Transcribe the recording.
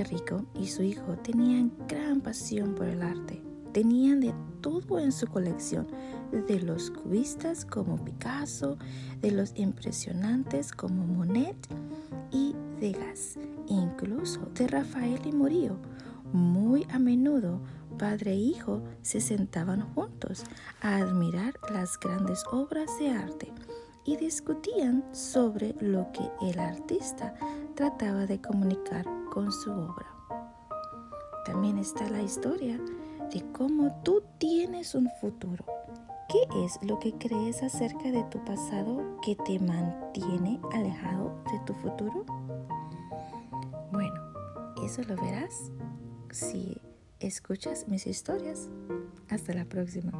rico y su hijo tenían gran pasión por el arte. Tenían de todo en su colección, de los cubistas como Picasso, de los impresionantes como Monet y Degas, incluso de Rafael y Murillo. Muy a menudo, padre e hijo se sentaban juntos a admirar las grandes obras de arte y discutían sobre lo que el artista trataba de comunicar con su obra. También está la historia de cómo tú tienes un futuro. ¿Qué es lo que crees acerca de tu pasado que te mantiene alejado de tu futuro? Bueno, eso lo verás si escuchas mis historias. Hasta la próxima.